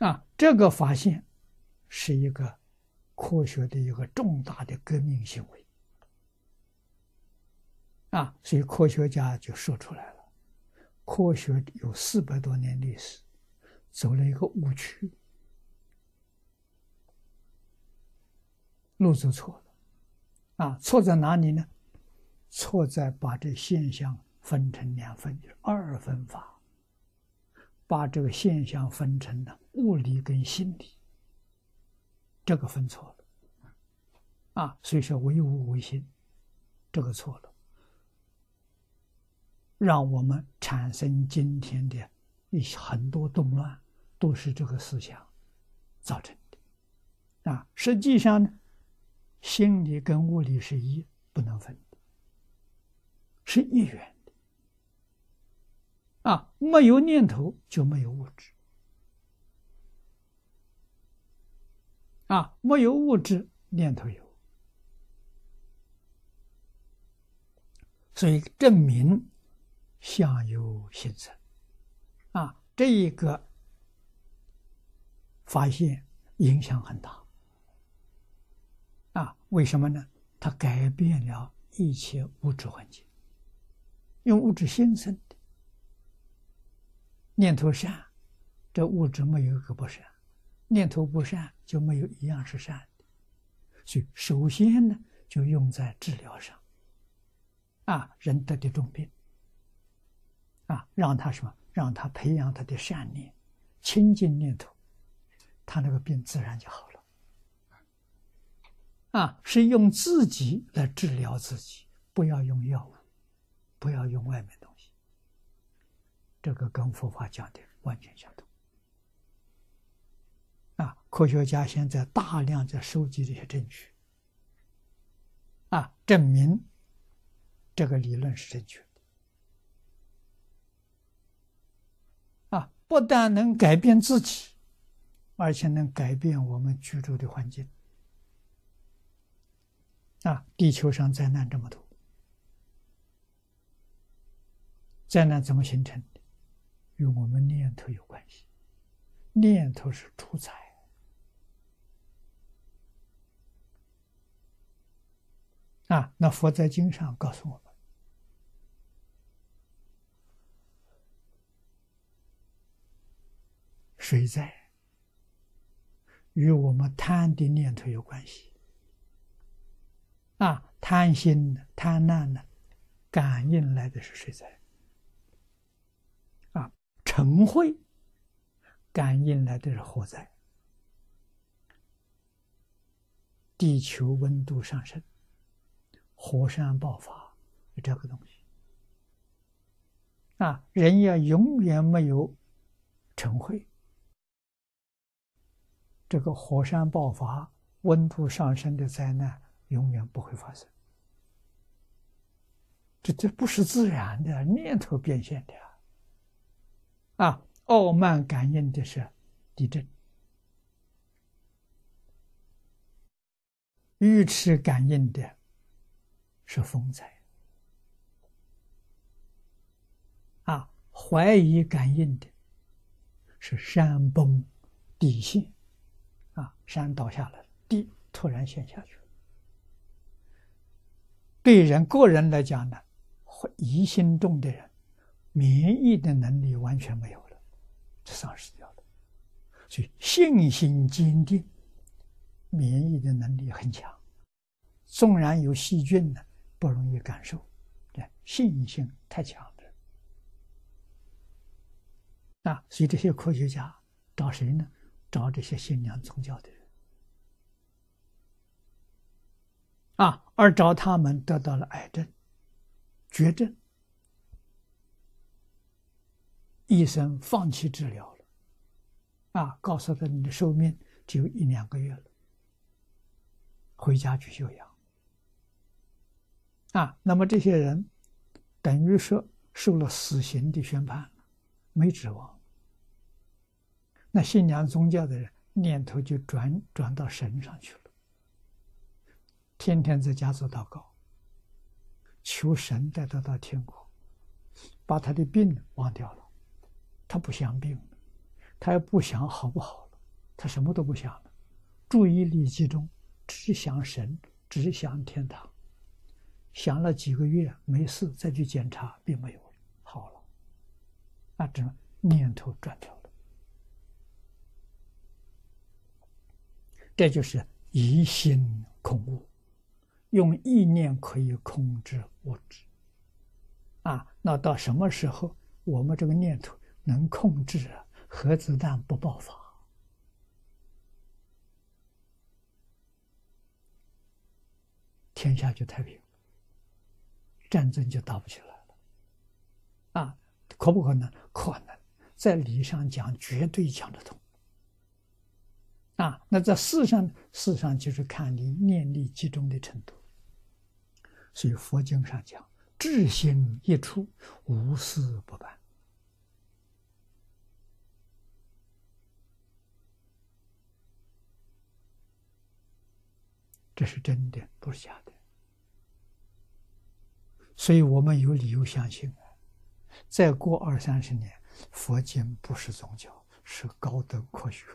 啊，这个发现是一个科学的一个重大的革命行为。啊，所以科学家就说出来了：科学有四百多年历史，走了一个误区，路走错了。啊，错在哪里呢？错在把这现象分成两分，就是二分法，把这个现象分成了物理跟心理，这个分错了。啊，所以说唯物唯心，这个错了。让我们产生今天的一很多动乱，都是这个思想造成的。啊，实际上呢，心理跟物理是一，不能分的，是一元。啊，没有念头就没有物质。啊，没有物质，念头有，所以证明。相由心生，啊，这一个发现影响很大，啊，为什么呢？它改变了一切物质环境，用物质心生的念头善，这物质没有一个不善；念头不善，就没有一样是善的。所以，首先呢，就用在治疗上，啊，人得的重病。啊，让他什么？让他培养他的善念、清净念头，他那个病自然就好了。啊，是用自己来治疗自己，不要用药物，不要用外面的。这个跟佛法讲的完全相同。啊，科学家现在大量在收集这些证据，啊，证明这个理论是正确的啊。不但能改变自己，而且能改变我们居住的环境。啊，地球上灾难这么多，灾难怎么形成的？与我们念头有关系，念头是主宰。啊，那佛在经上告诉我们。水灾与我们贪的念头有关系啊，贪心、贪婪呢，感应来的是水灾啊，嗔恚感应来的是火灾，地球温度上升，火山爆发，这个东西啊，人要永远没有嗔恚。这个火山爆发、温度上升的灾难永远不会发生。这这不是自然的念头变现的啊！啊傲慢感应的是地震，愚痴感应的是风灾，啊，怀疑感应的是山崩地陷。啊，山倒下来，地突然陷下去了。对人个人来讲呢，疑心重的人，免疫的能力完全没有了，丧失掉了。所以信心坚定，免疫的能力很强。纵然有细菌呢，不容易感受。对，信心太强了。啊，所以这些科学家找谁呢？找这些信仰宗教的人啊，而找他们得到了癌症、绝症，医生放弃治疗了，啊，告诉他你的寿命只有一两个月了，回家去休养。啊，那么这些人等于说受了死刑的宣判，没指望。那信仰宗教的人念头就转转到神上去了，天天在家做祷告，求神带他到天国，把他的病忘掉了，他不想病，他也不想好不好了，他什么都不想了，注意力集中，只想神，只想天堂。想了几个月没事，再去检查，并没有好了，那这念头转掉了。这就是疑心恐物，用意念可以控制物质。啊，那到什么时候我们这个念头能控制核子弹不爆发，天下就太平，战争就打不起来了。啊，可不可能？可能，在理上讲，绝对讲得通。啊，那在事上，事上就是看你念力集中的程度。所以佛经上讲。智心一出，无事不办。这是真的，不是假的。所以我们有理由相信，再过二三十年，佛经不是宗教，是高等科学。